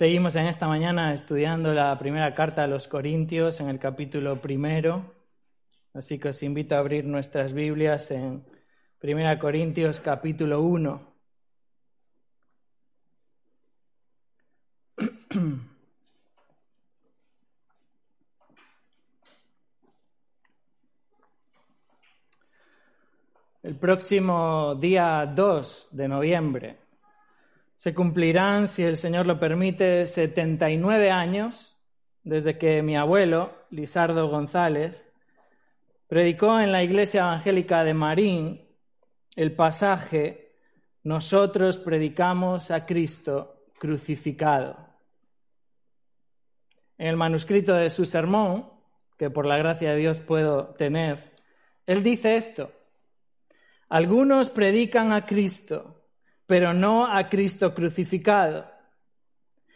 Seguimos en esta mañana estudiando la primera carta a los Corintios en el capítulo primero. Así que os invito a abrir nuestras Biblias en 1 Corintios capítulo 1. El próximo día 2 de noviembre se cumplirán, si el Señor lo permite, 79 años desde que mi abuelo, Lisardo González, predicó en la iglesia evangélica de Marín el pasaje Nosotros predicamos a Cristo crucificado. En el manuscrito de su sermón, que por la gracia de Dios puedo tener, él dice esto. Algunos predican a Cristo, pero no a Cristo crucificado.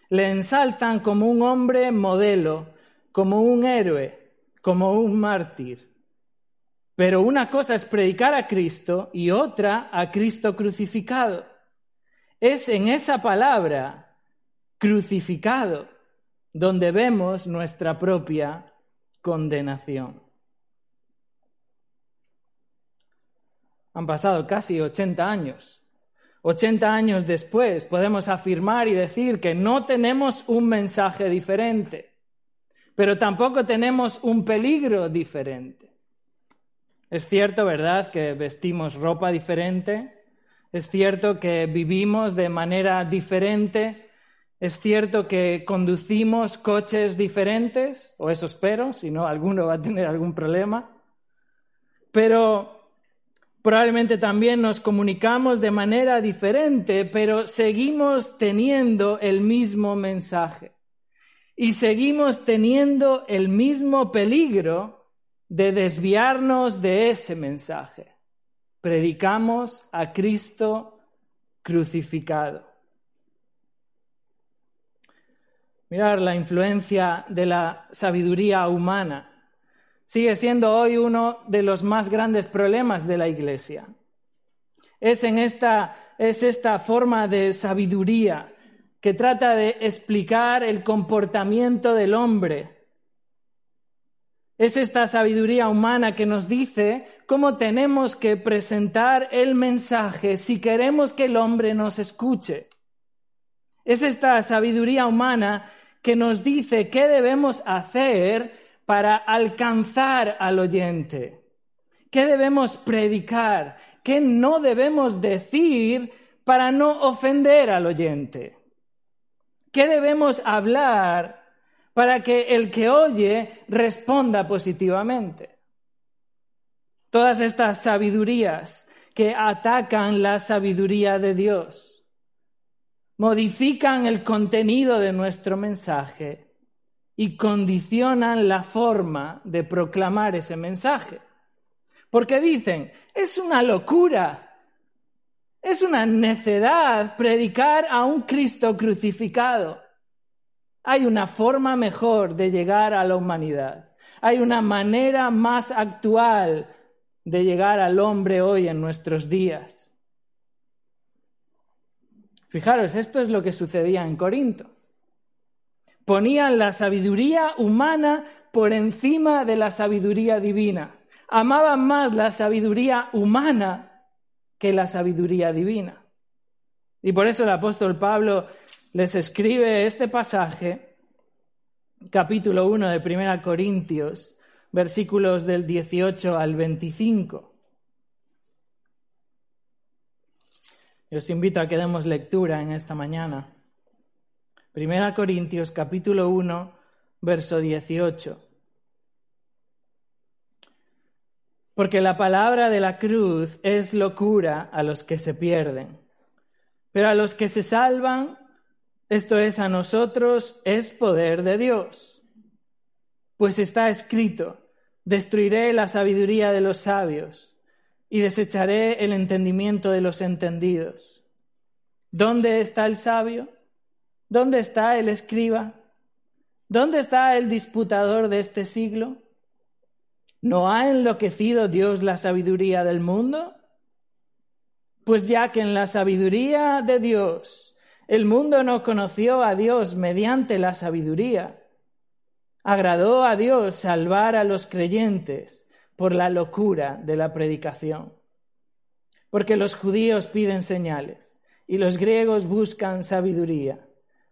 Le ensalzan como un hombre modelo, como un héroe, como un mártir. Pero una cosa es predicar a Cristo y otra a Cristo crucificado. Es en esa palabra, crucificado, donde vemos nuestra propia condenación. Han pasado casi 80 años. 80 años después podemos afirmar y decir que no tenemos un mensaje diferente, pero tampoco tenemos un peligro diferente. Es cierto, ¿verdad?, que vestimos ropa diferente. Es cierto que vivimos de manera diferente. Es cierto que conducimos coches diferentes, o eso espero, si no, alguno va a tener algún problema. Pero probablemente también nos comunicamos de manera diferente, pero seguimos teniendo el mismo mensaje. Y seguimos teniendo el mismo peligro de desviarnos de ese mensaje. Predicamos a Cristo crucificado. Mirar la influencia de la sabiduría humana sigue siendo hoy uno de los más grandes problemas de la Iglesia. Es en esta es esta forma de sabiduría que trata de explicar el comportamiento del hombre es esta sabiduría humana que nos dice cómo tenemos que presentar el mensaje si queremos que el hombre nos escuche. Es esta sabiduría humana que nos dice qué debemos hacer para alcanzar al oyente, qué debemos predicar, qué no debemos decir para no ofender al oyente, qué debemos hablar para que el que oye responda positivamente. Todas estas sabidurías que atacan la sabiduría de Dios modifican el contenido de nuestro mensaje y condicionan la forma de proclamar ese mensaje. Porque dicen, es una locura, es una necedad predicar a un Cristo crucificado. Hay una forma mejor de llegar a la humanidad. Hay una manera más actual de llegar al hombre hoy en nuestros días. Fijaros, esto es lo que sucedía en Corinto. Ponían la sabiduría humana por encima de la sabiduría divina. Amaban más la sabiduría humana que la sabiduría divina. Y por eso el apóstol Pablo les escribe este pasaje, capítulo 1 de Primera Corintios, versículos del 18 al 25. Y os invito a que demos lectura en esta mañana. Primera Corintios capítulo 1, verso 18. Porque la palabra de la cruz es locura a los que se pierden, pero a los que se salvan esto es a nosotros, es poder de Dios. Pues está escrito, destruiré la sabiduría de los sabios y desecharé el entendimiento de los entendidos. ¿Dónde está el sabio? ¿Dónde está el escriba? ¿Dónde está el disputador de este siglo? ¿No ha enloquecido Dios la sabiduría del mundo? Pues ya que en la sabiduría de Dios el mundo no conoció a Dios mediante la sabiduría, agradó a Dios salvar a los creyentes por la locura de la predicación. Porque los judíos piden señales y los griegos buscan sabiduría,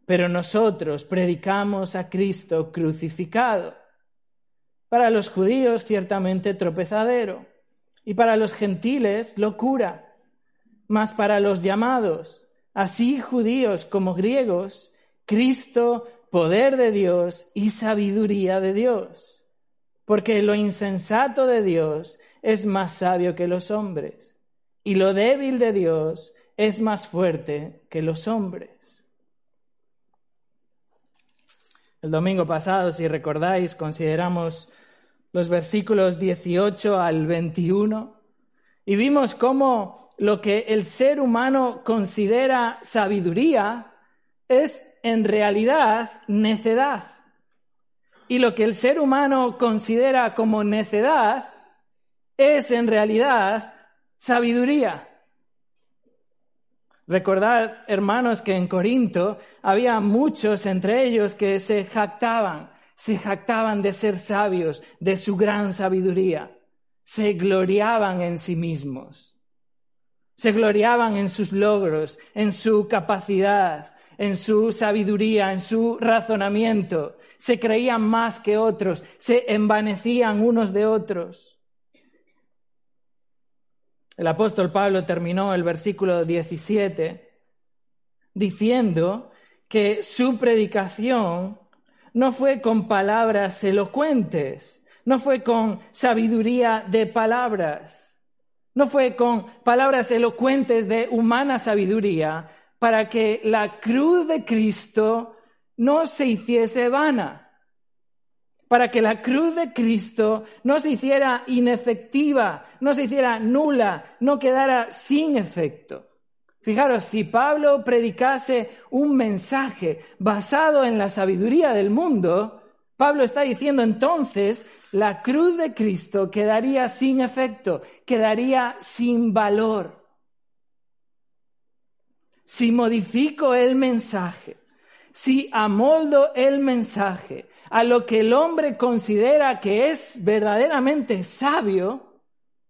pero nosotros predicamos a Cristo crucificado. Para los judíos ciertamente tropezadero y para los gentiles locura, mas para los llamados, así judíos como griegos, Cristo, poder de Dios y sabiduría de Dios. Porque lo insensato de Dios es más sabio que los hombres, y lo débil de Dios es más fuerte que los hombres. El domingo pasado, si recordáis, consideramos los versículos 18 al 21 y vimos cómo lo que el ser humano considera sabiduría es en realidad necedad. Y lo que el ser humano considera como necedad es en realidad sabiduría. Recordad, hermanos, que en Corinto había muchos entre ellos que se jactaban, se jactaban de ser sabios, de su gran sabiduría, se gloriaban en sí mismos, se gloriaban en sus logros, en su capacidad, en su sabiduría, en su razonamiento, se creían más que otros, se envanecían unos de otros. El apóstol Pablo terminó el versículo 17 diciendo que su predicación no fue con palabras elocuentes, no fue con sabiduría de palabras, no fue con palabras elocuentes de humana sabiduría para que la cruz de Cristo no se hiciese vana para que la cruz de Cristo no se hiciera inefectiva, no se hiciera nula, no quedara sin efecto. Fijaros, si Pablo predicase un mensaje basado en la sabiduría del mundo, Pablo está diciendo entonces, la cruz de Cristo quedaría sin efecto, quedaría sin valor. Si modifico el mensaje, si amoldo el mensaje a lo que el hombre considera que es verdaderamente sabio,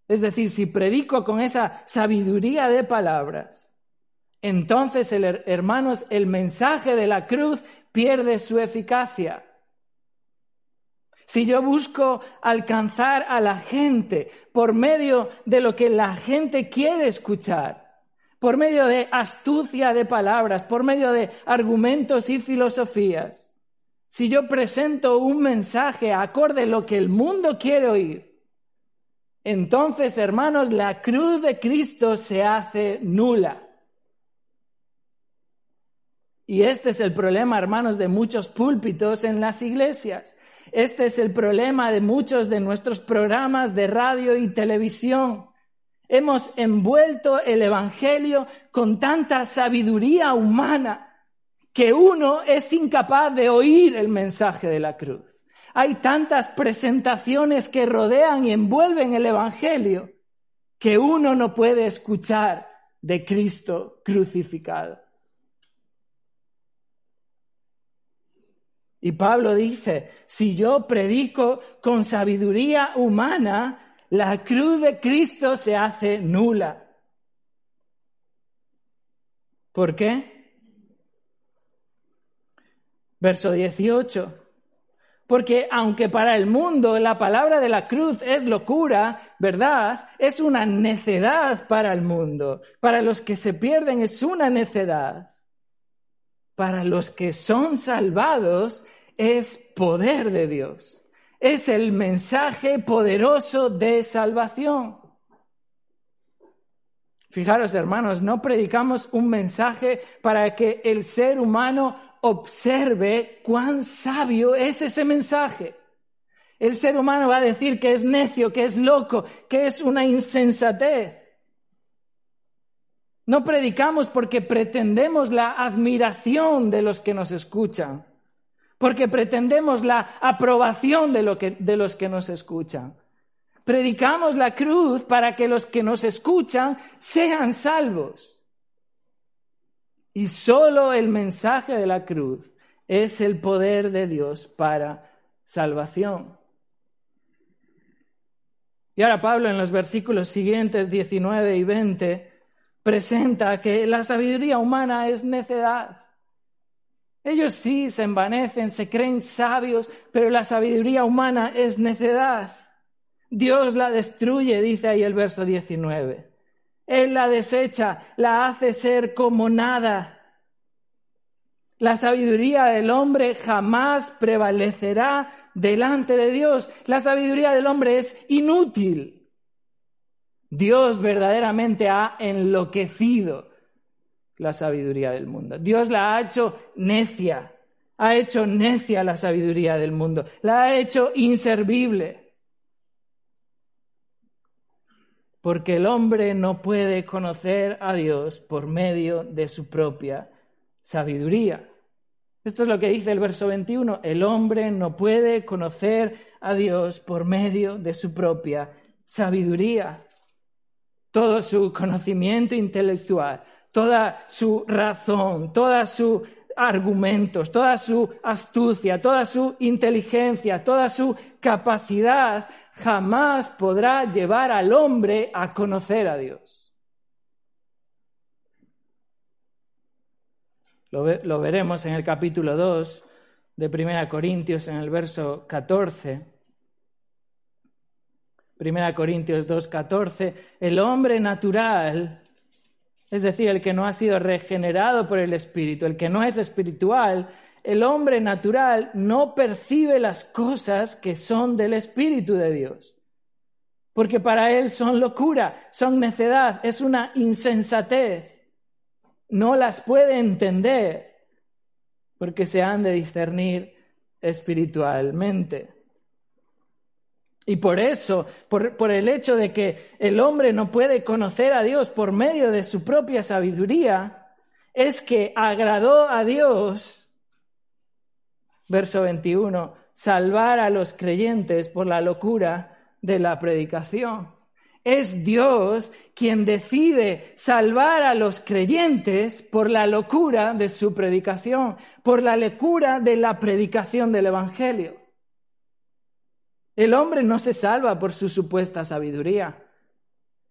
es decir, si predico con esa sabiduría de palabras, entonces, hermanos, el mensaje de la cruz pierde su eficacia. Si yo busco alcanzar a la gente por medio de lo que la gente quiere escuchar, por medio de astucia de palabras, por medio de argumentos y filosofías, si yo presento un mensaje acorde a lo que el mundo quiere oír, entonces, hermanos, la cruz de Cristo se hace nula. Y este es el problema, hermanos, de muchos púlpitos en las iglesias. Este es el problema de muchos de nuestros programas de radio y televisión. Hemos envuelto el Evangelio con tanta sabiduría humana que uno es incapaz de oír el mensaje de la cruz. Hay tantas presentaciones que rodean y envuelven el Evangelio que uno no puede escuchar de Cristo crucificado. Y Pablo dice, si yo predico con sabiduría humana, la cruz de Cristo se hace nula. ¿Por qué? Verso 18. Porque aunque para el mundo la palabra de la cruz es locura, ¿verdad? Es una necedad para el mundo. Para los que se pierden es una necedad. Para los que son salvados es poder de Dios. Es el mensaje poderoso de salvación. Fijaros, hermanos, no predicamos un mensaje para que el ser humano observe cuán sabio es ese mensaje. El ser humano va a decir que es necio, que es loco, que es una insensatez. No predicamos porque pretendemos la admiración de los que nos escuchan, porque pretendemos la aprobación de, de los que nos escuchan. Predicamos la cruz para que los que nos escuchan sean salvos. Y solo el mensaje de la cruz es el poder de Dios para salvación. Y ahora Pablo en los versículos siguientes, 19 y 20, presenta que la sabiduría humana es necedad. Ellos sí se envanecen, se creen sabios, pero la sabiduría humana es necedad. Dios la destruye, dice ahí el verso 19. Él la desecha, la hace ser como nada. La sabiduría del hombre jamás prevalecerá delante de Dios. La sabiduría del hombre es inútil. Dios verdaderamente ha enloquecido la sabiduría del mundo. Dios la ha hecho necia, ha hecho necia la sabiduría del mundo, la ha hecho inservible. Porque el hombre no puede conocer a Dios por medio de su propia sabiduría. Esto es lo que dice el verso 21. El hombre no puede conocer a Dios por medio de su propia sabiduría. Todo su conocimiento intelectual, toda su razón, toda su argumentos, toda su astucia, toda su inteligencia, toda su capacidad, jamás podrá llevar al hombre a conocer a Dios. Lo, veremos en el capítulo 2 de 1 Corintios, en el verso 14. 1 Corintios 2, 14. El hombre natural es decir, el que no ha sido regenerado por el Espíritu, el que no es espiritual, el hombre natural no percibe las cosas que son del Espíritu de Dios. Porque para él son locura, son necedad, es una insensatez. No las puede entender porque se han de discernir espiritualmente. Y por eso, por, el hecho de que el hombre no puede conocer a Dios por medio de su propia sabiduría, es que agradó a Dios, verso 21, salvar a los creyentes por la locura de la predicación. Es Dios quien decide salvar a los creyentes por la locura de su predicación, por la locura de la predicación del Evangelio. El hombre no se salva por su supuesta sabiduría.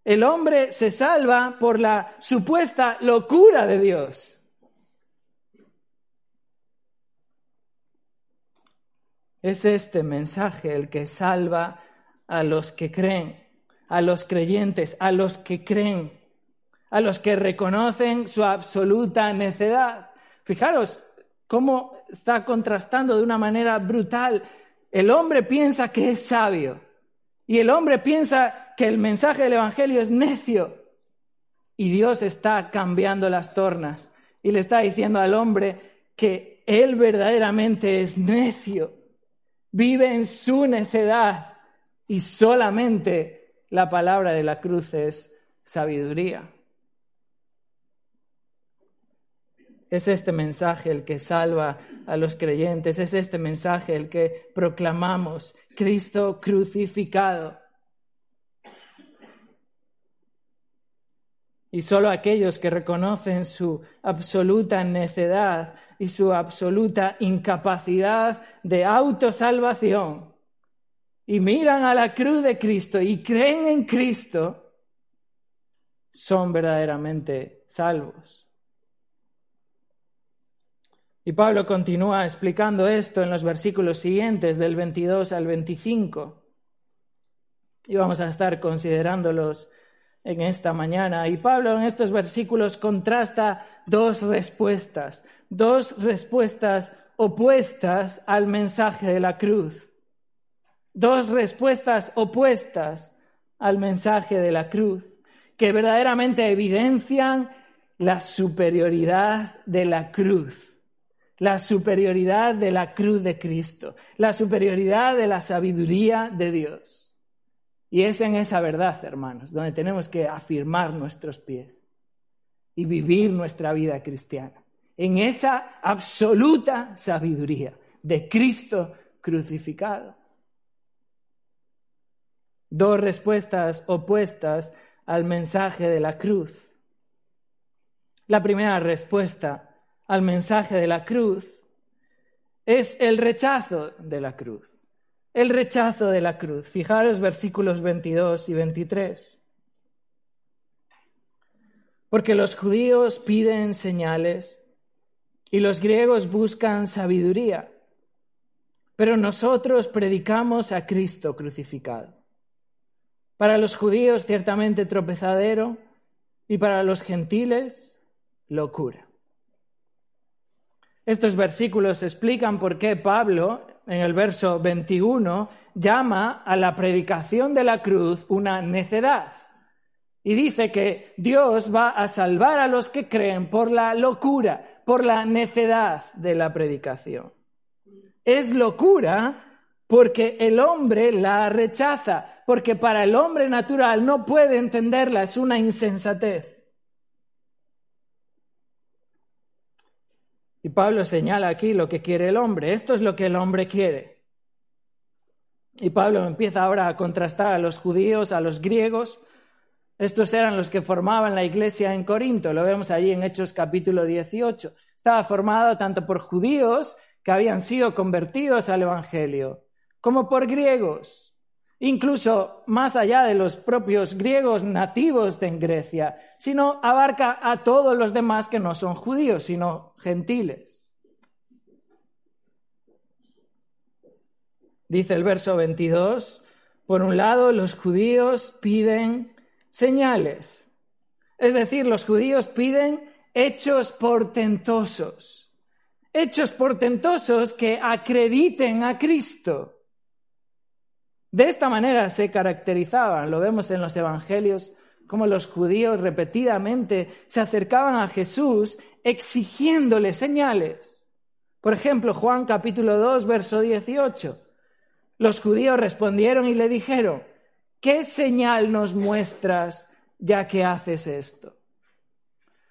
El hombre se salva por la supuesta locura de Dios. Es este mensaje el que salva a los que creen, a los creyentes, a los que creen, a los que reconocen su absoluta necedad. Fijaros cómo está contrastando de una manera brutal el hombre piensa que es sabio y el hombre piensa que el mensaje del Evangelio es necio. Y Dios está cambiando las tornas y le está diciendo al hombre que él verdaderamente es necio, vive en su necedad y solamente la palabra de la cruz es sabiduría. Es este mensaje el que salva a los creyentes, es este mensaje el que proclamamos, Cristo crucificado. Y solo aquellos que reconocen su absoluta necedad y su absoluta incapacidad de autosalvación y miran a la cruz de Cristo y creen en Cristo, son verdaderamente salvos. Y Pablo continúa explicando esto en los versículos siguientes, del 22 al 25. Y vamos a estar considerándolos en esta mañana. Y Pablo en estos versículos contrasta dos respuestas, dos respuestas opuestas al mensaje de la cruz. Dos respuestas opuestas al mensaje de la cruz que verdaderamente evidencian la superioridad de la cruz, la superioridad de la cruz de Cristo, la superioridad de la sabiduría de Dios. Y es en esa verdad, hermanos, donde tenemos que afirmar nuestros pies y vivir nuestra vida cristiana, en esa absoluta sabiduría de Cristo crucificado. Dos respuestas opuestas al mensaje de la cruz. La primera respuesta al mensaje de la cruz es el rechazo de la cruz. El rechazo de la cruz. Fijaros versículos 22 y 23. Porque los judíos piden señales y los griegos buscan sabiduría, pero nosotros predicamos a Cristo crucificado. Para los judíos ciertamente tropezadero y para los gentiles locura. Estos versículos explican por qué Pablo, en el verso 21, llama a la predicación de la cruz una necedad. Y dice que Dios va a salvar a los que creen por la locura, por la necedad de la predicación. Es locura porque el hombre la rechaza, porque para el hombre natural no puede entenderla, es una insensatez. Y Pablo señala aquí lo que quiere el hombre. Esto es lo que el hombre quiere. Y Pablo empieza ahora a contrastar a los judíos, a los griegos. Estos eran los que formaban la iglesia en Corinto. Lo vemos allí en Hechos capítulo 18. Estaba formado tanto por judíos que habían sido convertidos al Evangelio, como por griegos incluso más allá de los propios griegos nativos de Grecia, sino abarca a todos los demás que no son judíos, sino gentiles. Dice el verso 22, por un lado los judíos piden señales, es decir, los judíos piden hechos portentosos, hechos portentosos que acrediten a Cristo. De esta manera se caracterizaban, lo vemos en los evangelios, como los judíos repetidamente se acercaban a Jesús exigiéndole señales. Por ejemplo, Juan capítulo 2, verso 18. Los judíos respondieron y le dijeron, ¿qué señal nos muestras ya que haces esto?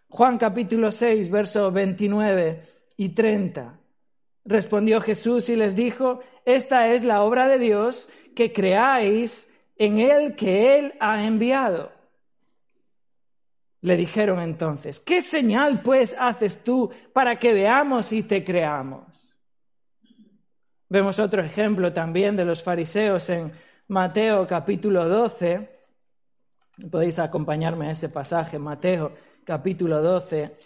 Juan capítulo 6, verso 29 y 30. Respondió Jesús y les dijo, esta es la obra de Dios que creáis en el que Él ha enviado. Le dijeron entonces, ¿qué señal pues haces tú para que veamos y te creamos? Vemos otro ejemplo también de los fariseos en Mateo capítulo 12. Podéis acompañarme a ese pasaje, Mateo capítulo 12.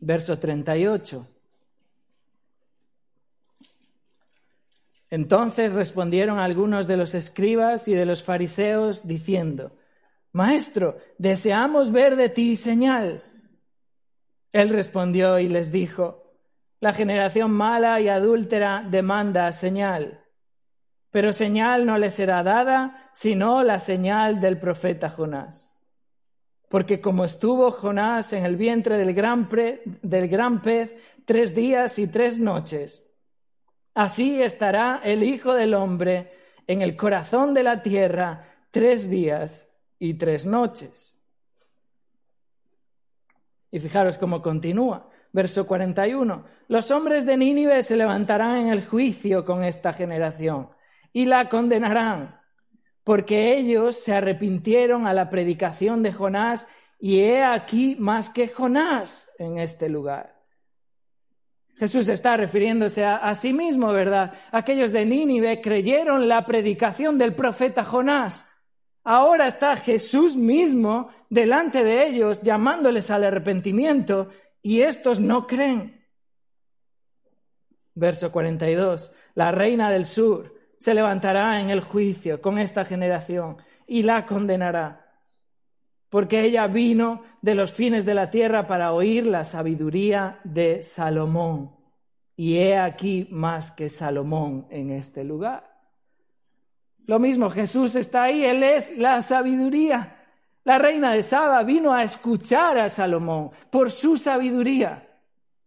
Verso 38. Entonces respondieron algunos de los escribas y de los fariseos diciendo, Maestro, deseamos ver de ti señal. Él respondió y les dijo, La generación mala y adúltera demanda señal, pero señal no le será dada sino la señal del profeta Jonás. Porque como estuvo Jonás en el vientre del gran, del gran pez tres días y tres noches, así estará el Hijo del Hombre en el corazón de la tierra tres días y tres noches. Y fijaros cómo continúa. Verso 41. Los hombres de Nínive se levantarán en el juicio con esta generación y la condenarán porque ellos se arrepintieron a la predicación de Jonás y he aquí más que Jonás en este lugar. Jesús está refiriéndose a, sí mismo, ¿verdad? Aquellos de Nínive creyeron la predicación del profeta Jonás. Ahora está Jesús mismo delante de ellos llamándoles al arrepentimiento y estos no creen. Verso 42. La reina del sur se levantará en el juicio con esta generación y la condenará, porque ella vino de los fines de la tierra para oír la sabiduría de Salomón. y he aquí más que Salomón en este lugar. Lo mismo, Jesús está ahí, Él es la sabiduría. La reina de Saba vino a escuchar a Salomón por su sabiduría.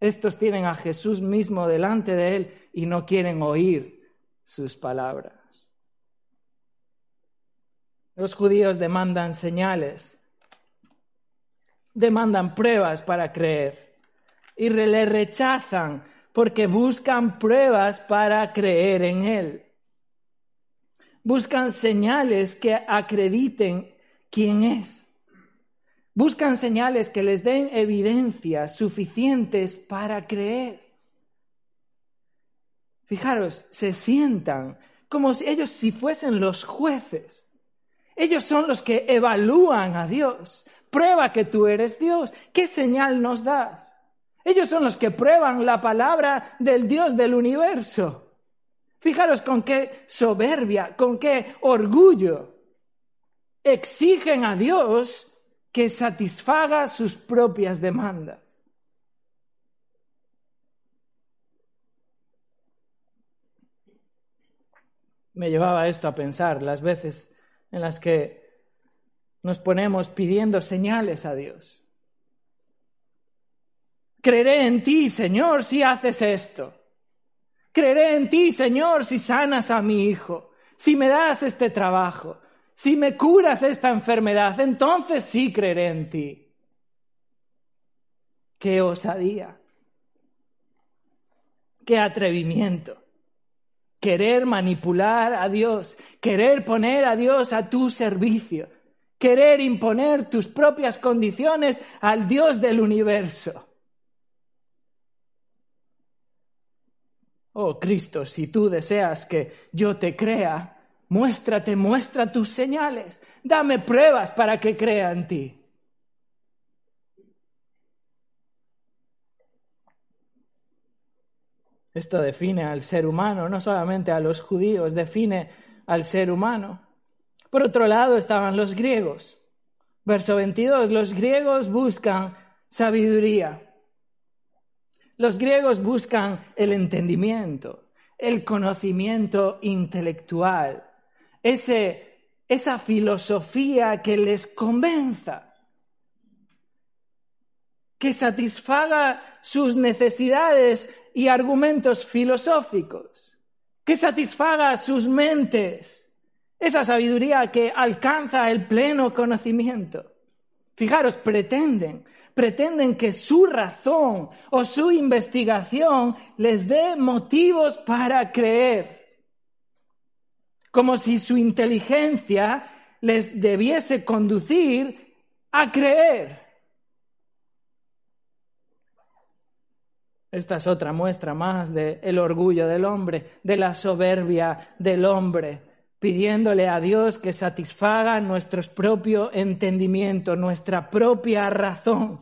Estos tienen a Jesús mismo delante de Él y no quieren oír sus palabras. Los judíos demandan señales, demandan pruebas para creer y le rechazan porque buscan pruebas para creer en Él. Buscan señales que acrediten quién es. Buscan señales que les den evidencias suficientes para creer. Fijaros, se sientan como si ellos si fuesen los jueces ellos son los que evalúan a Dios. Prueba que tú eres Dios. ¿Qué señal nos das? Ellos son los que prueban la palabra del Dios del universo. Fijaros con qué soberbia, con qué orgullo exigen a Dios que satisfaga sus propias demandas. Me llevaba esto a pensar las veces en las que nos ponemos pidiendo señales a Dios. Creeré en ti, Señor, si haces esto. Creeré en ti, Señor, si sanas a mi hijo, si me das este trabajo, si me curas esta enfermedad, entonces sí creeré en ti. Qué osadía, qué atrevimiento querer manipular a Dios, querer poner a Dios a tu servicio, querer imponer tus propias condiciones al Dios del universo. Oh Cristo, si tú deseas que yo te crea, muéstrate, muestra tus señales, dame pruebas para que crea en ti. Esto define al ser humano, no solamente a los judíos, define al ser humano. Por otro lado estaban los griegos. Verso 22, los griegos buscan sabiduría. Los griegos buscan el entendimiento, el conocimiento intelectual, ese, esa filosofía que les convenza que satisfaga sus necesidades y argumentos filosóficos, que satisfaga sus mentes, esa sabiduría que alcanza el pleno conocimiento. Fijaros, pretenden, pretenden que su razón o su investigación les dé motivos para creer, como si su inteligencia les debiese conducir a creer. Esta es otra muestra más del orgullo del hombre, de la soberbia del hombre, pidiéndole a Dios que satisfaga nuestro propio entendimiento, nuestra propia razón.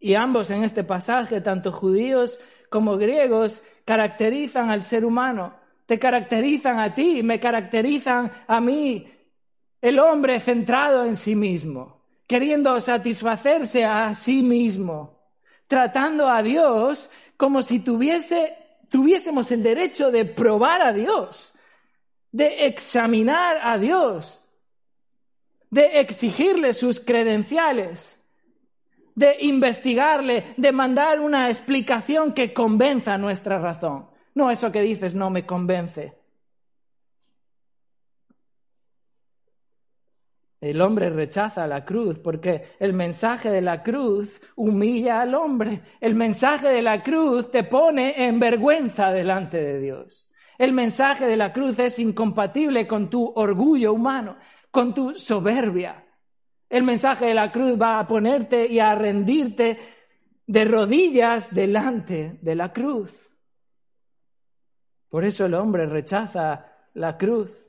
Y ambos en este pasaje, tanto judíos como griegos, caracterizan al ser humano, te caracterizan a ti, me caracterizan a mí, el hombre centrado en sí mismo queriendo satisfacerse a sí mismo, tratando a Dios como si tuviésemos el derecho de probar a Dios, de examinar a Dios, de exigirle sus credenciales, de investigarle, de mandar una explicación que convenza nuestra razón. No eso que dices no me convence. El hombre rechaza la cruz porque el mensaje de la cruz humilla al hombre. El mensaje de la cruz te pone en vergüenza delante de Dios. El mensaje de la cruz es incompatible con tu orgullo humano, con tu soberbia. El mensaje de la cruz va a ponerte y a rendirte de rodillas delante de la cruz. Por eso el hombre rechaza la cruz.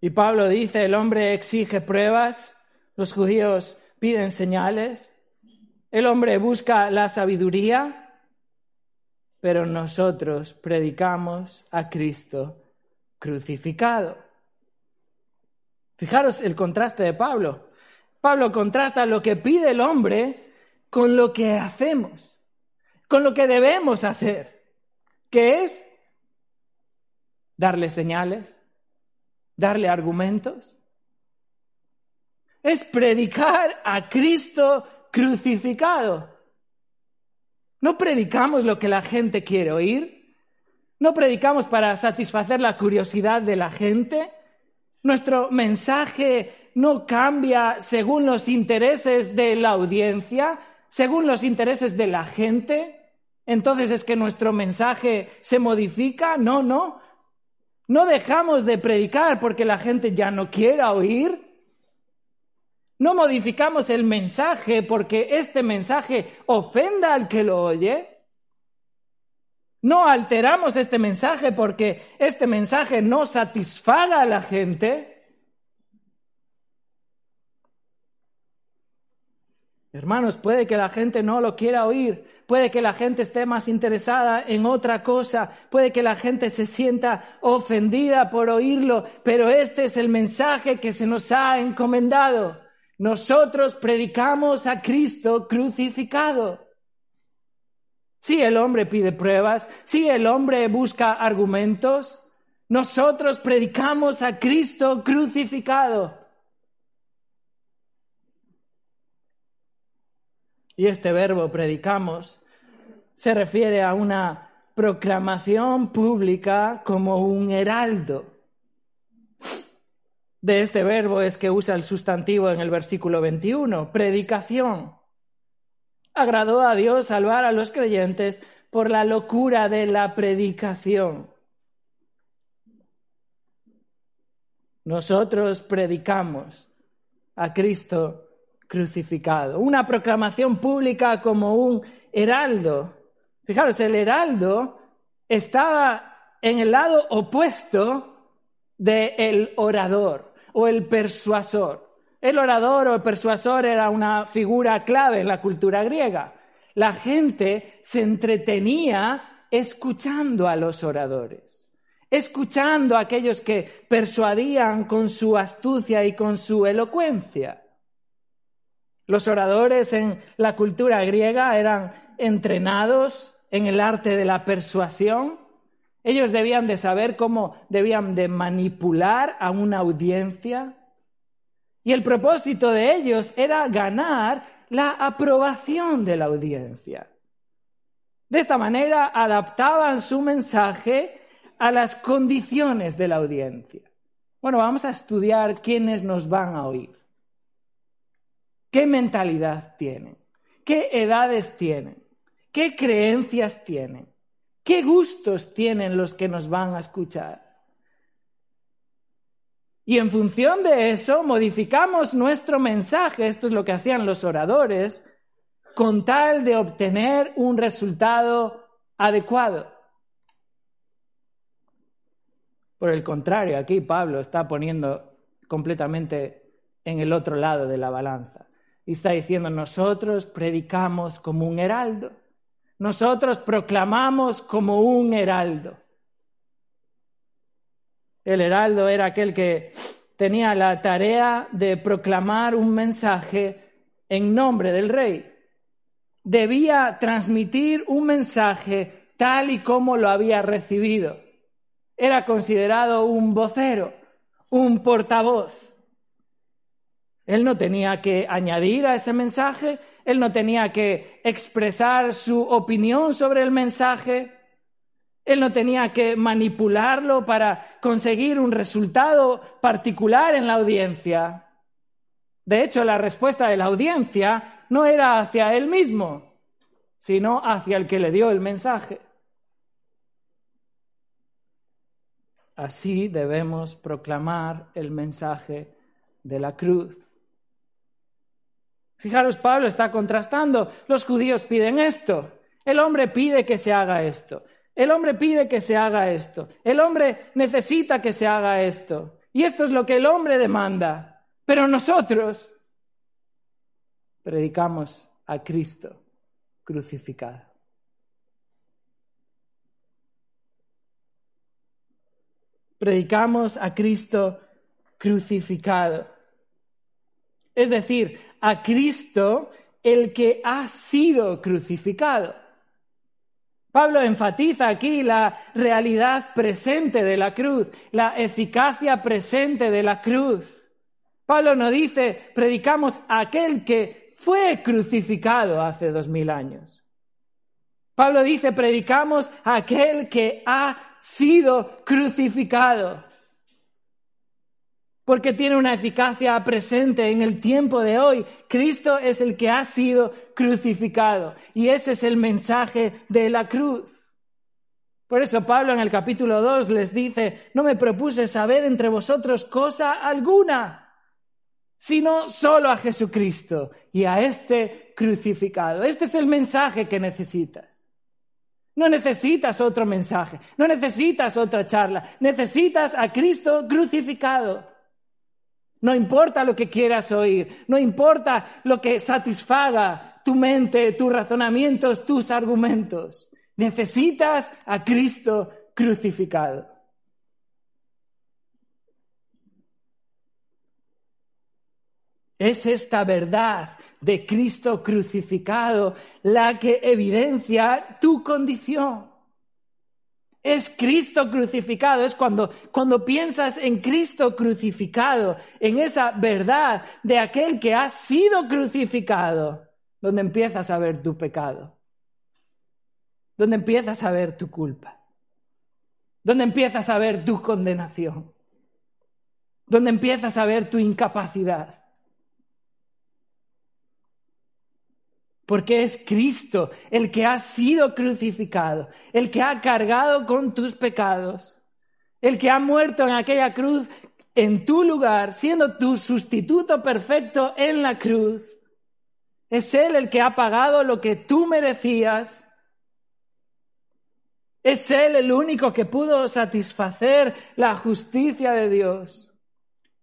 Y Pablo dice, el hombre exige pruebas, los judíos piden señales, el hombre busca la sabiduría, pero nosotros predicamos a Cristo crucificado. Fijaros el contraste de Pablo. Pablo contrasta lo que pide el hombre con lo que hacemos, con lo que debemos hacer, que es darle señales, darle argumentos. Es predicar a Cristo crucificado. No predicamos lo que la gente quiere oír. No predicamos para satisfacer la curiosidad de la gente. Nuestro mensaje no cambia según los intereses de la audiencia, según los intereses de la gente. Entonces es que nuestro mensaje se modifica. No, no. No dejamos de predicar porque la gente ya no quiera oír. No modificamos el mensaje porque este mensaje ofenda al que lo oye. No alteramos este mensaje porque este mensaje no satisfaga a la gente. Hermanos, puede que la gente no lo quiera oír, puede que la gente esté más interesada en otra cosa, puede que la gente se sienta ofendida por oírlo, pero este es el mensaje que se nos ha encomendado. Nosotros predicamos a Cristo crucificado. Si el hombre pide pruebas, si el hombre busca argumentos, nosotros predicamos a Cristo crucificado. Y este verbo predicamos se refiere a una proclamación pública como un heraldo de este verbo es que usa el sustantivo en el versículo 21, predicación. Agradó a Dios salvar a los creyentes por la locura de la predicación. Nosotros predicamos a Cristo crucificado. Una proclamación pública como un heraldo. Fijaros, el heraldo estaba en el lado opuesto del orador o el persuasor. El orador o el persuasor era una figura clave en la cultura griega. La gente se entretenía escuchando a los oradores, escuchando a aquellos que persuadían con su astucia y con su elocuencia. Los oradores en la cultura griega eran entrenados en el arte de la persuasión ellos debían de saber cómo debían de manipular a una audiencia. Y el propósito de ellos era ganar la aprobación de la audiencia. De esta manera adaptaban su mensaje a las condiciones de la audiencia. Bueno, vamos a estudiar quiénes nos van a oír. ¿Qué mentalidad tienen? ¿Qué edades tienen? ¿Qué creencias tienen? ¿Qué gustos tienen los que nos van a escuchar? Y en función de eso modificamos nuestro mensaje, esto es lo que hacían los oradores, con tal de obtener un resultado adecuado. Por el contrario, aquí Pablo está poniendo completamente en el otro lado de la balanza. Y está diciendo, nosotros predicamos como un heraldo nosotros proclamamos como un heraldo. El heraldo era aquel que tenía la tarea de proclamar un mensaje en nombre del rey. Debía transmitir un mensaje tal y como lo había recibido. Era considerado un vocero, un portavoz. Él no tenía que añadir a ese mensaje, él no tenía que expresar su opinión sobre el mensaje, él no tenía que manipularlo para conseguir un resultado particular en la audiencia. De hecho, la respuesta de la audiencia no era hacia él mismo, sino hacia el que le dio el mensaje. Así debemos proclamar el mensaje de la cruz. Fijaros, Pablo está contrastando. Los judíos piden esto. El hombre pide que se haga esto. El hombre pide que se haga esto. El hombre necesita que se haga esto. Y esto es lo que el hombre demanda. Pero nosotros predicamos a Cristo crucificado. Predicamos a Cristo crucificado. Es decir, a Cristo el que ha sido crucificado. Pablo enfatiza aquí la realidad presente de la cruz, la eficacia presente de la cruz. Pablo no dice, predicamos a aquel que fue crucificado hace dos mil años. Pablo dice, predicamos a aquel que ha sido crucificado porque tiene una eficacia presente en el tiempo de hoy. Cristo es el que ha sido crucificado y ese es el mensaje de la cruz. Por eso Pablo en el capítulo 2 les dice, no me propuse saber entre vosotros cosa alguna, sino solo a Jesucristo y a este crucificado. Este es el mensaje que necesitas. No necesitas otro mensaje, no necesitas otra charla, necesitas a Cristo crucificado. No importa lo que quieras oír, no importa lo que satisfaga tu mente, tus razonamientos, tus argumentos. Necesitas a Cristo crucificado. Es esta verdad de Cristo crucificado la que evidencia tu condición. Es Cristo crucificado, es cuando, cuando piensas en Cristo crucificado, en esa verdad de aquel que ha sido crucificado, donde empiezas a ver tu pecado, donde empiezas a ver tu culpa, donde empiezas a ver tu condenación, donde empiezas a ver tu incapacidad. Porque es Cristo el que ha sido crucificado, el que ha cargado con tus pecados, el que ha muerto en aquella cruz en tu lugar, siendo tu sustituto perfecto en la cruz. Es Él el que ha pagado lo que tú merecías. Es Él el único que pudo satisfacer la justicia de Dios.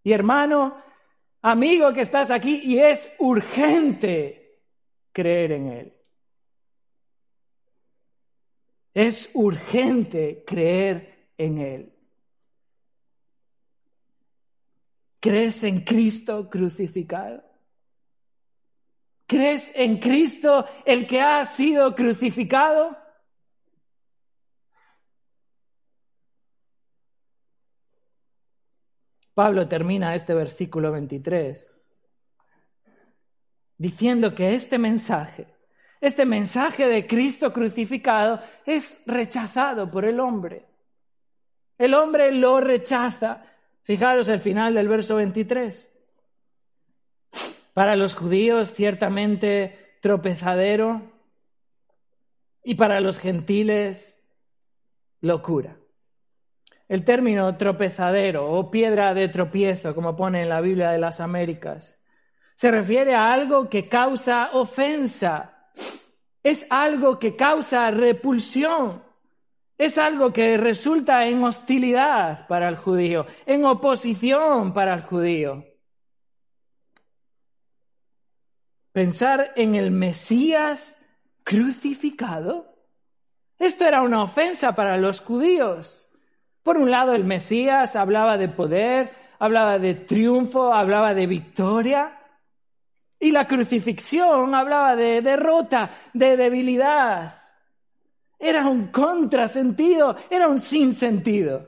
Y hermano, amigo que estás aquí, y es urgente creer en Él. Es urgente creer en Él. ¿Crees en Cristo crucificado? ¿Crees en Cristo el que ha sido crucificado? Pablo termina este versículo 23 diciendo que este mensaje, este mensaje de Cristo crucificado es rechazado por el hombre. El hombre lo rechaza. Fijaros el final del verso 23. Para los judíos ciertamente tropezadero y para los gentiles locura. El término tropezadero o piedra de tropiezo, como pone en la Biblia de las Américas, se refiere a algo que causa ofensa. Es algo que causa repulsión. Es algo que resulta en hostilidad para el judío, en oposición para el judío. Pensar en el Mesías crucificado. Esto era una ofensa para los judíos. Por un lado, el Mesías hablaba de poder, hablaba de triunfo, hablaba de victoria. Y la crucifixión hablaba de derrota, de debilidad. Era un contrasentido, era un sinsentido.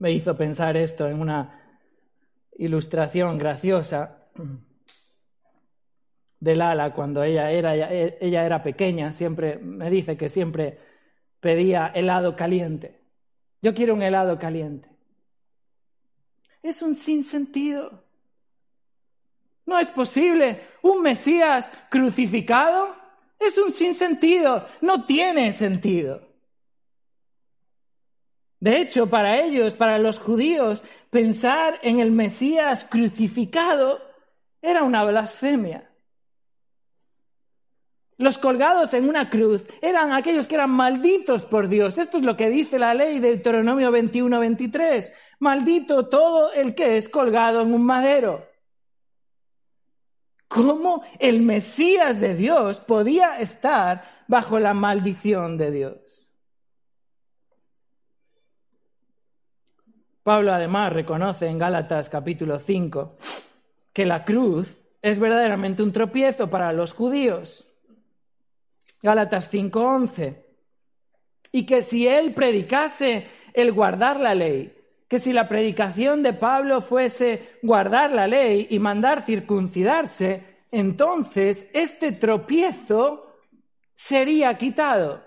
Me hizo pensar esto en una ilustración graciosa de Lala cuando ella era, ella era pequeña, siempre me dice que siempre pedía helado caliente. Yo quiero un helado caliente es un sinsentido. No es posible. Un Mesías crucificado es un sinsentido. No tiene sentido. De hecho, para ellos, para los judíos, pensar en el Mesías crucificado era una blasfemia. Los colgados en una cruz eran aquellos que eran malditos por Dios. Esto es lo que dice la ley de Deuteronomio 21-23. Maldito todo el que es colgado en un madero. ¿Cómo el Mesías de Dios podía estar bajo la maldición de Dios? Pablo además reconoce en Gálatas capítulo 5 que la cruz es verdaderamente un tropiezo para los judíos. Gálatas 5:11. Y que si él predicase el guardar la ley, que si la predicación de Pablo fuese guardar la ley y mandar circuncidarse, entonces este tropiezo sería quitado.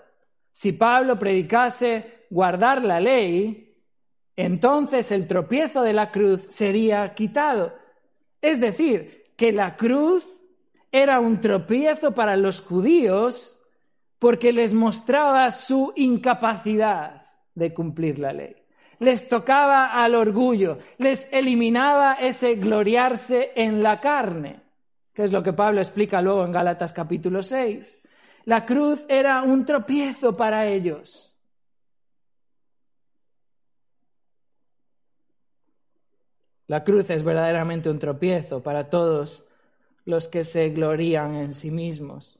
Si Pablo predicase guardar la ley, entonces el tropiezo de la cruz sería quitado. Es decir, que la cruz era un tropiezo para los judíos porque les mostraba su incapacidad de cumplir la ley. Les tocaba al orgullo, les eliminaba ese gloriarse en la carne, que es lo que Pablo explica luego en Gálatas capítulo 6. La cruz era un tropiezo para ellos. La cruz es verdaderamente un tropiezo para todos los que se glorían en sí mismos.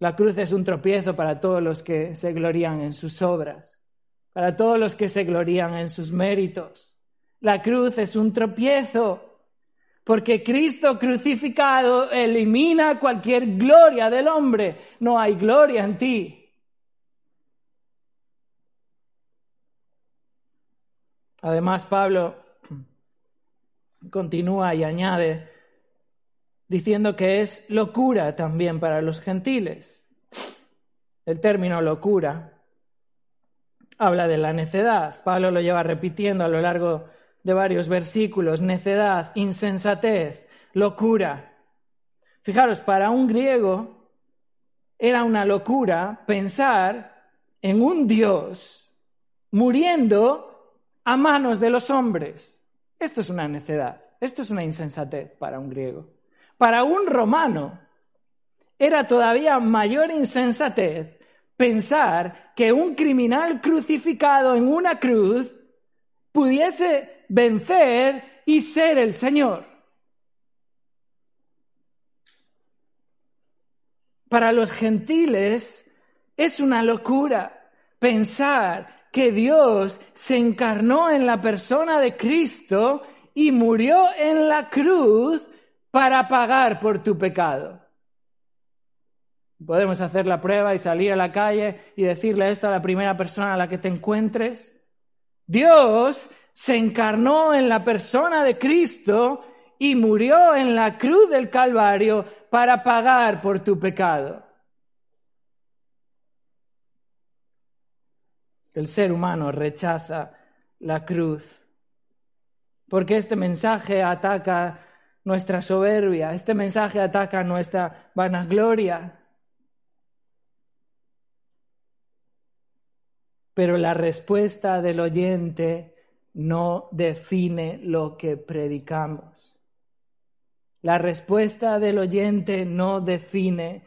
La cruz es un tropiezo para todos los que se glorían en sus obras, para todos los que se glorían en sus méritos. La cruz es un tropiezo porque Cristo crucificado elimina cualquier gloria del hombre. No hay gloria en ti. Además, Pablo continúa y añade, diciendo que es locura también para los gentiles. El término locura habla de la necedad. Pablo lo lleva repitiendo a lo largo de varios versículos. Necedad, insensatez, locura. Fijaros, para un griego era una locura pensar en un Dios muriendo a manos de los hombres. Esto es una necedad, esto es una insensatez para un griego. Para un romano era todavía mayor insensatez pensar que un criminal crucificado en una cruz pudiese vencer y ser el Señor. Para los gentiles es una locura pensar que Dios se encarnó en la persona de Cristo y murió en la cruz para pagar por tu pecado. Podemos hacer la prueba y salir a la calle y decirle esto a la primera persona a la que te encuentres. Dios se encarnó en la persona de Cristo y murió en la cruz del Calvario para pagar por tu pecado. El ser humano rechaza la cruz porque este mensaje ataca nuestra soberbia, este mensaje ataca nuestra vanagloria. Pero la respuesta del oyente no define lo que predicamos. La respuesta del oyente no define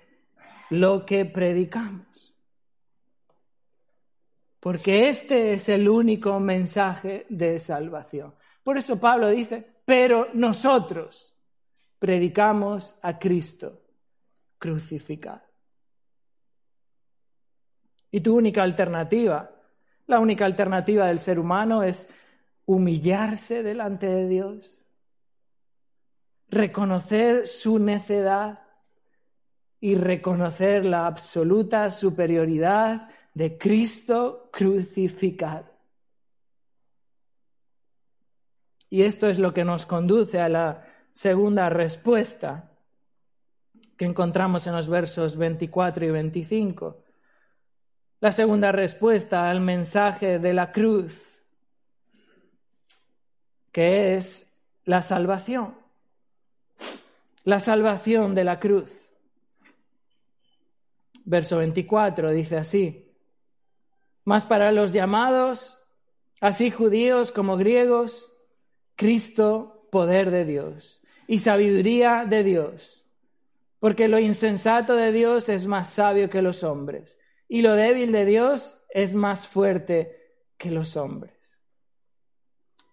lo que predicamos. Porque este es el único mensaje de salvación. Por eso Pablo dice, pero nosotros predicamos a Cristo crucificado. Y tu única alternativa, la única alternativa del ser humano es humillarse delante de Dios, reconocer su necedad y reconocer la absoluta superioridad de Cristo crucificado. Y esto es lo que nos conduce a la segunda respuesta que encontramos en los versos 24 y 25. La segunda respuesta al mensaje de la cruz, que es la salvación. La salvación de la cruz. Verso 24 dice así, mas para los llamados, así judíos como griegos, Cristo, poder de Dios y sabiduría de Dios, porque lo insensato de Dios es más sabio que los hombres y lo débil de Dios es más fuerte que los hombres.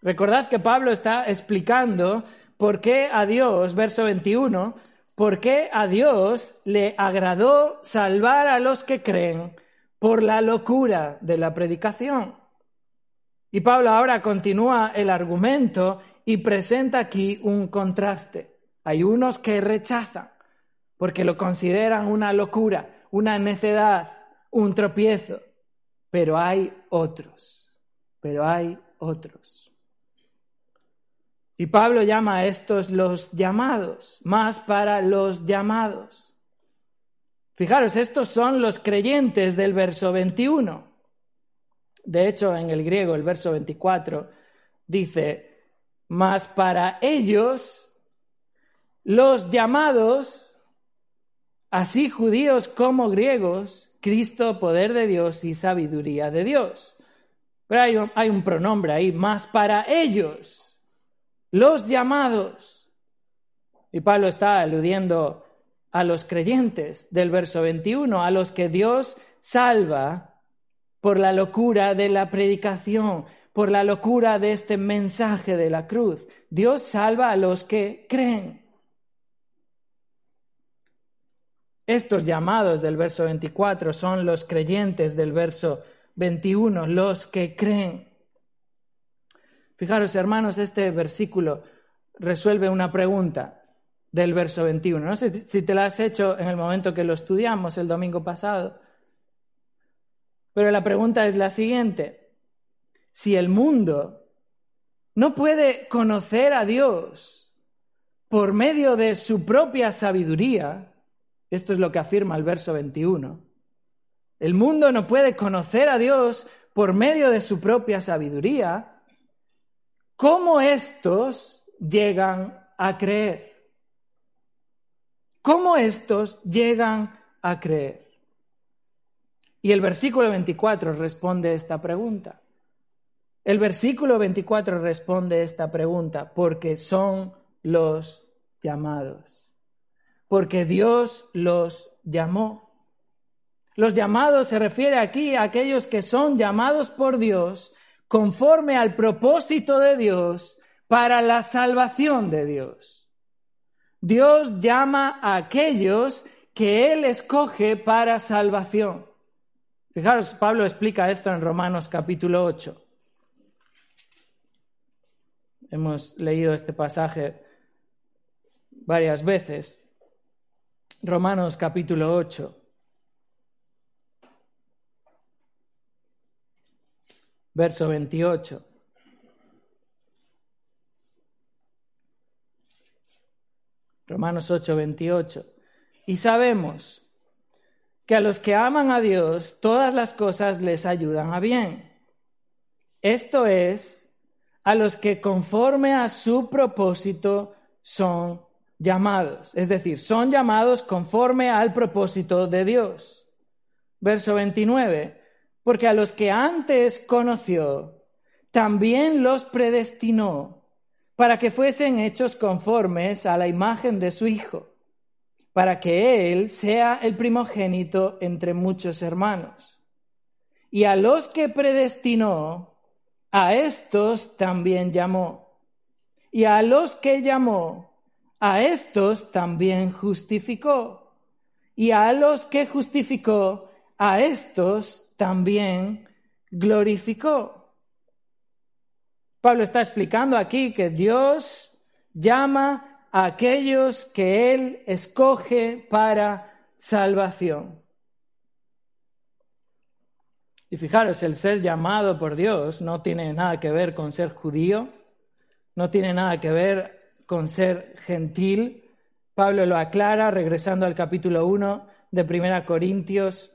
Recordad que Pablo está explicando por qué a Dios, verso 21, por qué a Dios le agradó salvar a los que creen por la locura de la predicación. Y Pablo ahora continúa el argumento y presenta aquí un contraste. Hay unos que rechazan porque lo consideran una locura, una necedad, un tropiezo, pero hay otros, pero hay otros. Y Pablo llama a estos los llamados, más para los llamados. Fijaros, estos son los creyentes del verso 21. De hecho, en el griego, el verso 24 dice, más para ellos, los llamados, así judíos como griegos, Cristo, poder de Dios y sabiduría de Dios. Pero hay un, hay un pronombre ahí, más para ellos, los llamados. Y Pablo está aludiendo a los creyentes del verso 21, a los que Dios salva por la locura de la predicación, por la locura de este mensaje de la cruz. Dios salva a los que creen. Estos llamados del verso 24 son los creyentes del verso 21, los que creen. Fijaros, hermanos, este versículo resuelve una pregunta del verso 21. No sé si te la has hecho en el momento que lo estudiamos el domingo pasado. Pero la pregunta es la siguiente. Si el mundo no puede conocer a Dios por medio de su propia sabiduría, esto es lo que afirma el verso 21, el mundo no puede conocer a Dios por medio de su propia sabiduría, ¿cómo estos llegan a creer? ¿Cómo estos llegan a creer? Y el versículo 24 responde esta pregunta. El versículo 24 responde esta pregunta porque son los llamados. Porque Dios los llamó. Los llamados se refiere aquí a aquellos que son llamados por Dios conforme al propósito de Dios para la salvación de Dios. Dios llama a aquellos que Él escoge para salvación. Fijaros, Pablo explica esto en Romanos capítulo 8. Hemos leído este pasaje varias veces. Romanos capítulo 8. Verso 28. Romanos 8, 28. Y sabemos que a los que aman a Dios todas las cosas les ayudan a bien. Esto es, a los que conforme a su propósito son llamados. Es decir, son llamados conforme al propósito de Dios. Verso 29. Porque a los que antes conoció, también los predestinó para que fuesen hechos conformes a la imagen de su Hijo, para que Él sea el primogénito entre muchos hermanos. Y a los que predestinó, a estos también llamó. Y a los que llamó, a estos también justificó. Y a los que justificó, a estos también glorificó. Pablo está explicando aquí que Dios llama aquellos que Él escoge para salvación. Y fijaros, el ser llamado por Dios no tiene nada que ver con ser judío, no tiene nada que ver con ser gentil. Pablo lo aclara regresando al capítulo 1 de 1 Corintios,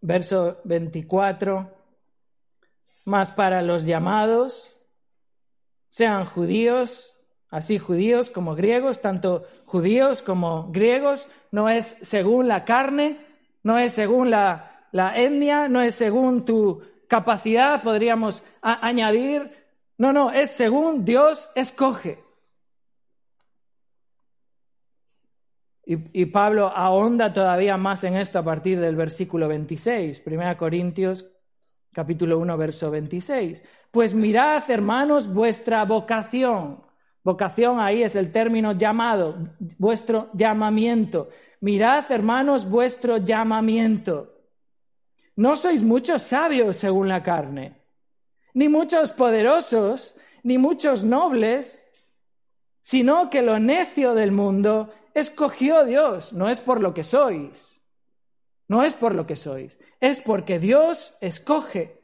verso 24 más para los llamados, sean judíos, así judíos como griegos, tanto judíos como griegos, no es según la carne, no es según la, la etnia, no es según tu capacidad, podríamos añadir, no, no, es según Dios escoge. Y, y, Pablo ahonda todavía más en esto a partir del versículo 26, 1 Corintios capítulo 1, verso 26. Pues mirad, hermanos, vuestra vocación. Vocación ahí es el término llamado, vuestro llamamiento. Mirad, hermanos, vuestro llamamiento. No sois muchos sabios según la carne. ni muchos poderosos, ni muchos nobles, sino que lo necio del mundo escogió Dios, no es por lo que sois, no es por lo que sois, es porque Dios escoge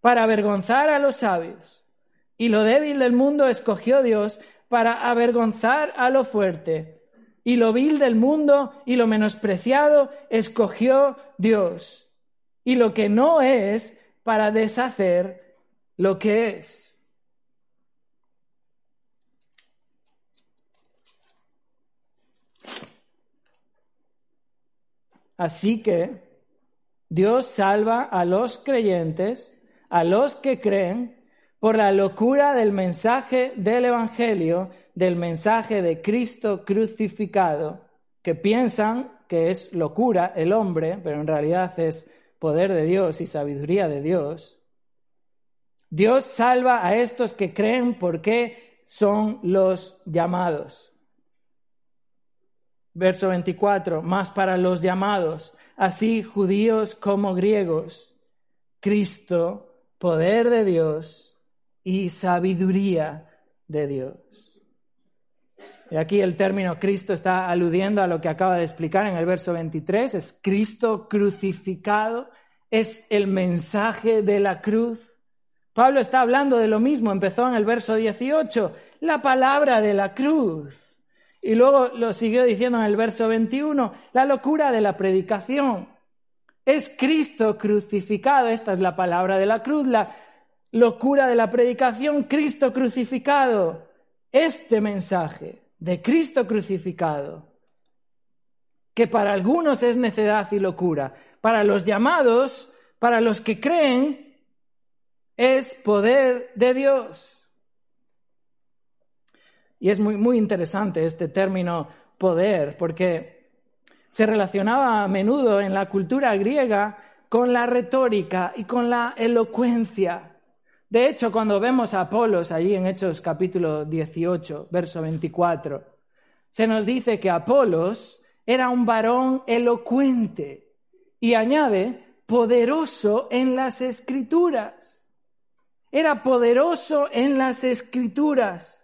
para avergonzar a los sabios. Y lo débil del mundo escogió Dios para avergonzar a lo fuerte. Y lo vil del mundo y lo menospreciado escogió Dios. Y lo que no es para deshacer lo que es Así que Dios salva a los creyentes, a los que creen, por la locura del mensaje del Evangelio, del mensaje de Cristo crucificado, que piensan que es locura el hombre, pero en realidad es poder de Dios y sabiduría de Dios. Dios salva a estos que creen porque son los llamados. Verso 24, más para los llamados, así judíos como griegos, Cristo, poder de Dios y sabiduría de Dios. Y aquí el término Cristo está aludiendo a lo que acaba de explicar en el verso 23, es Cristo crucificado, es el mensaje de la cruz. Pablo está hablando de lo mismo, empezó en el verso 18, la palabra de la cruz. Y luego lo siguió diciendo en el verso 21, la locura de la predicación. Es Cristo crucificado, esta es la palabra de la cruz, la locura de la predicación, Cristo crucificado. Este mensaje de Cristo crucificado, que para algunos es necedad y locura, para los llamados, para los que creen, es poder de Dios. Y es muy, muy interesante este término poder, porque se relacionaba a menudo en la cultura griega con la retórica y con la elocuencia. De hecho, cuando vemos a Apolos allí en Hechos capítulo 18, verso 24, se nos dice que Apolos era un varón elocuente y añade poderoso en las escrituras. Era poderoso en las escrituras.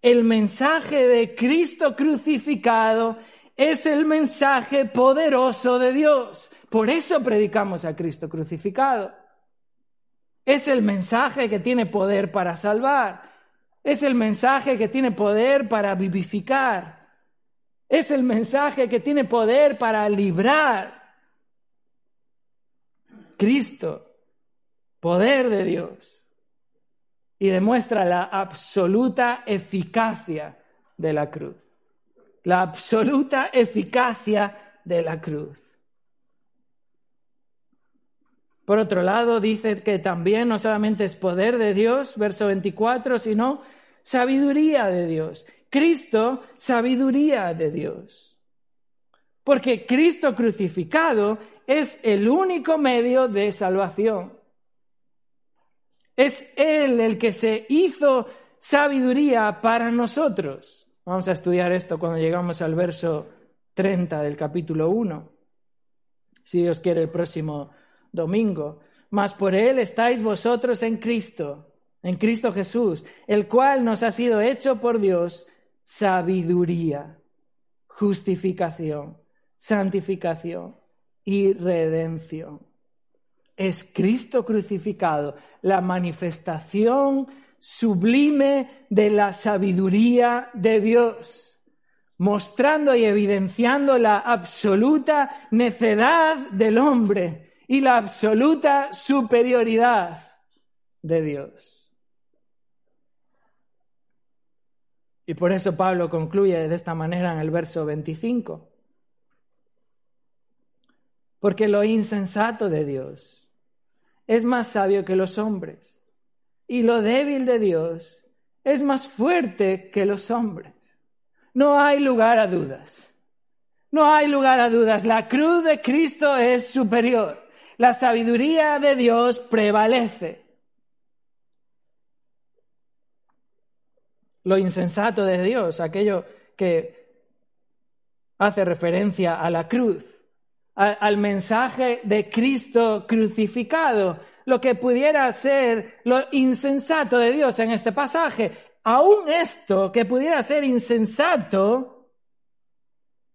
El mensaje de Cristo crucificado es el mensaje poderoso de Dios. Por eso predicamos a Cristo crucificado. Es el mensaje que tiene poder para salvar. Es el mensaje que tiene poder para vivificar. Es el mensaje que tiene poder para librar. Cristo, poder de Dios y demuestra la absoluta eficacia de la cruz. La absoluta eficacia de la cruz. Por otro lado, dice que también no solamente es poder de Dios, verso 24, sino sabiduría de Dios. Cristo, sabiduría de Dios. Porque Cristo crucificado es el único medio de salvación. Es Él el que se hizo sabiduría para nosotros. Vamos a estudiar esto cuando llegamos al verso 30 del capítulo 1. Si Dios quiere el próximo domingo. Mas por Él estáis vosotros en Cristo, en Cristo Jesús, el cual nos ha sido hecho por Dios sabiduría, justificación, santificación y redención es Cristo crucificado, la manifestación sublime de la sabiduría de Dios, mostrando y evidenciando la absoluta necedad del hombre y la absoluta superioridad de Dios. Y por eso Pablo concluye de esta manera en el verso 25. Porque lo insensato de Dios es más sabio que los hombres, y lo débil de Dios es más fuerte que los hombres. No hay lugar a dudas. No hay lugar a dudas. La cruz de Cristo es superior. La sabiduría de Dios prevalece. Lo insensato de Dios, aquello que hace referencia a la cruz, al mensaje de Cristo crucificado, lo que pudiera ser lo insensato de Dios en este pasaje, aún esto que pudiera ser insensato,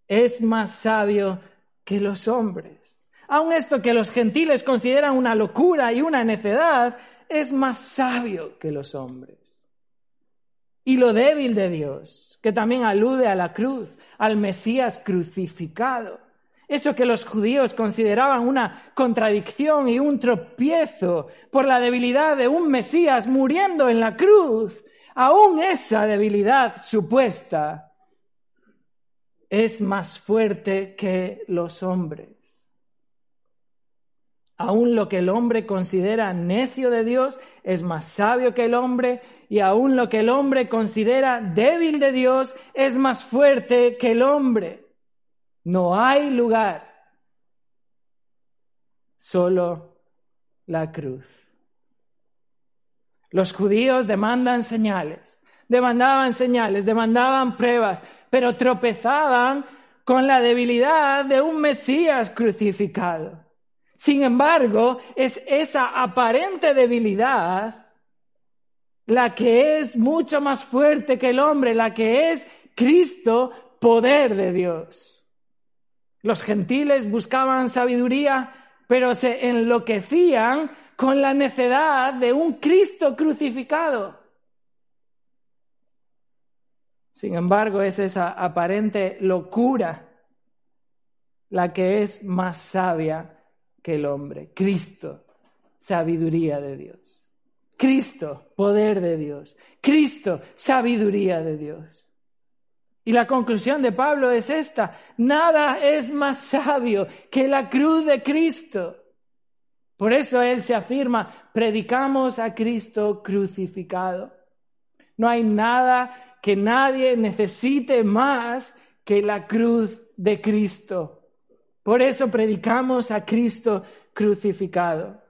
es más sabio que los hombres. Aún esto que los gentiles consideran una locura y una necedad, es más sabio que los hombres. Y lo débil de Dios, que también alude a la cruz, al Mesías crucificado. Eso que los judíos consideraban una contradicción y un tropiezo por la debilidad de un Mesías muriendo en la cruz, aún esa debilidad supuesta es más fuerte que los hombres. Aún lo que el hombre considera necio de Dios es más sabio que el hombre y aún lo que el hombre considera débil de Dios es más fuerte que el hombre. No hay lugar, solo la cruz. Los judíos demandan señales, demandaban señales, demandaban pruebas, pero tropezaban con la debilidad de un Mesías crucificado. Sin embargo, es esa aparente debilidad la que es mucho más fuerte que el hombre, la que es Cristo, poder de Dios. Los gentiles buscaban sabiduría, pero se enloquecían con la necedad de un Cristo crucificado. Sin embargo, es esa aparente locura la que es más sabia que el hombre. Cristo, sabiduría de Dios. Cristo, poder de Dios. Cristo, sabiduría de Dios. Y la conclusión de Pablo es esta, nada es más sabio que la cruz de Cristo. Por eso él se afirma, predicamos a Cristo crucificado. No hay nada que nadie necesite más que la cruz de Cristo. Por eso predicamos a Cristo crucificado.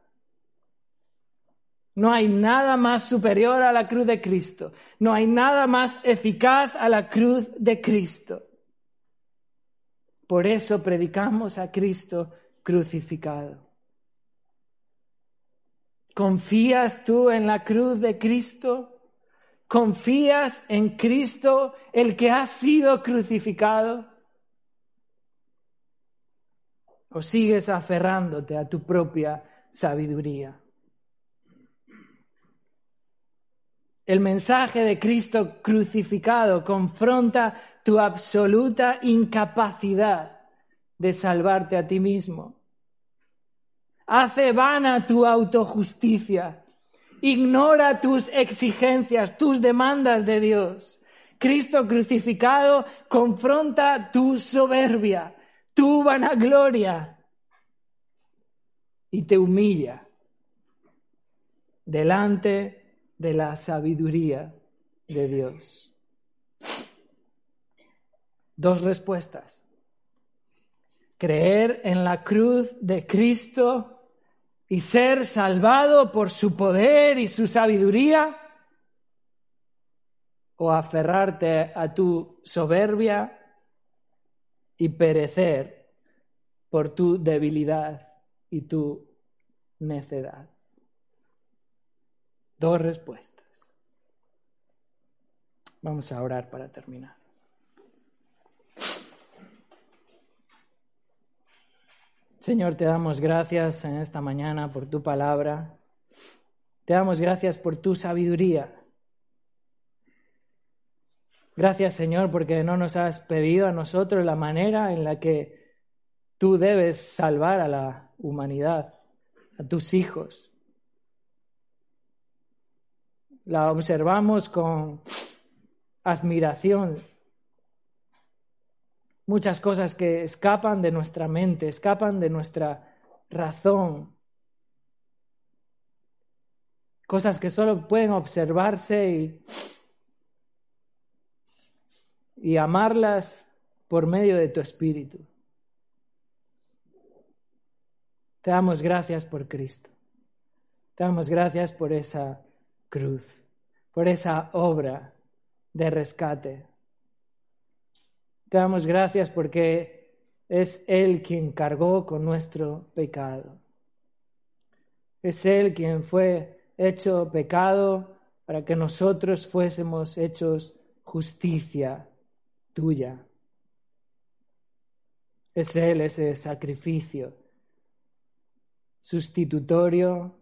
No hay nada más superior a la cruz de Cristo. No hay nada más eficaz a la cruz de Cristo. Por eso predicamos a Cristo crucificado. ¿Confías tú en la cruz de Cristo? ¿Confías en Cristo, el que ha sido crucificado? ¿O sigues aferrándote a tu propia sabiduría? El mensaje de Cristo crucificado confronta tu absoluta incapacidad de salvarte a ti mismo. Hace vana tu autojusticia. Ignora tus exigencias, tus demandas de Dios. Cristo crucificado confronta tu soberbia, tu vanagloria y te humilla delante de la sabiduría de Dios. Dos respuestas. Creer en la cruz de Cristo y ser salvado por su poder y su sabiduría o aferrarte a tu soberbia y perecer por tu debilidad y tu necedad. Dos respuestas. Vamos a orar para terminar. Señor, te damos gracias en esta mañana por tu palabra. Te damos gracias por tu sabiduría. Gracias, Señor, porque no nos has pedido a nosotros la manera en la que tú debes salvar a la humanidad, a tus hijos la observamos con admiración. Muchas cosas que escapan de nuestra mente, escapan de nuestra razón. Cosas que solo pueden observarse y, y amarlas por medio de tu espíritu. Te damos gracias por Cristo. Te damos gracias por esa cruz, por esa obra de rescate. Te damos gracias porque es Él quien cargó con nuestro pecado. Es Él quien fue hecho pecado para que nosotros fuésemos hechos justicia tuya. Es Él ese sacrificio sustitutorio,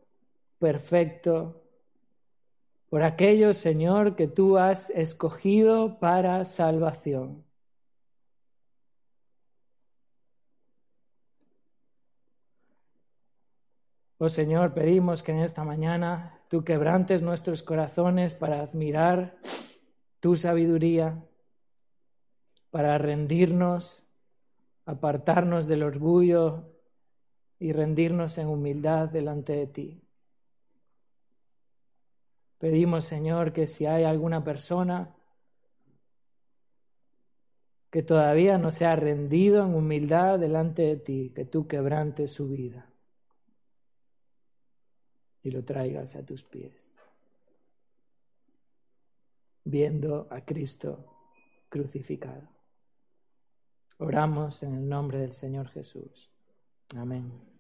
perfecto, por aquello, Señor, que tú has escogido para salvación. Oh Señor, pedimos que en esta mañana tú quebrantes nuestros corazones para admirar tu sabiduría, para rendirnos, apartarnos del orgullo y rendirnos en humildad delante de ti. Pedimos, Señor, que si hay alguna persona que todavía no se ha rendido en humildad delante de ti, que tú quebrantes su vida y lo traigas a tus pies, viendo a Cristo crucificado. Oramos en el nombre del Señor Jesús. Amén.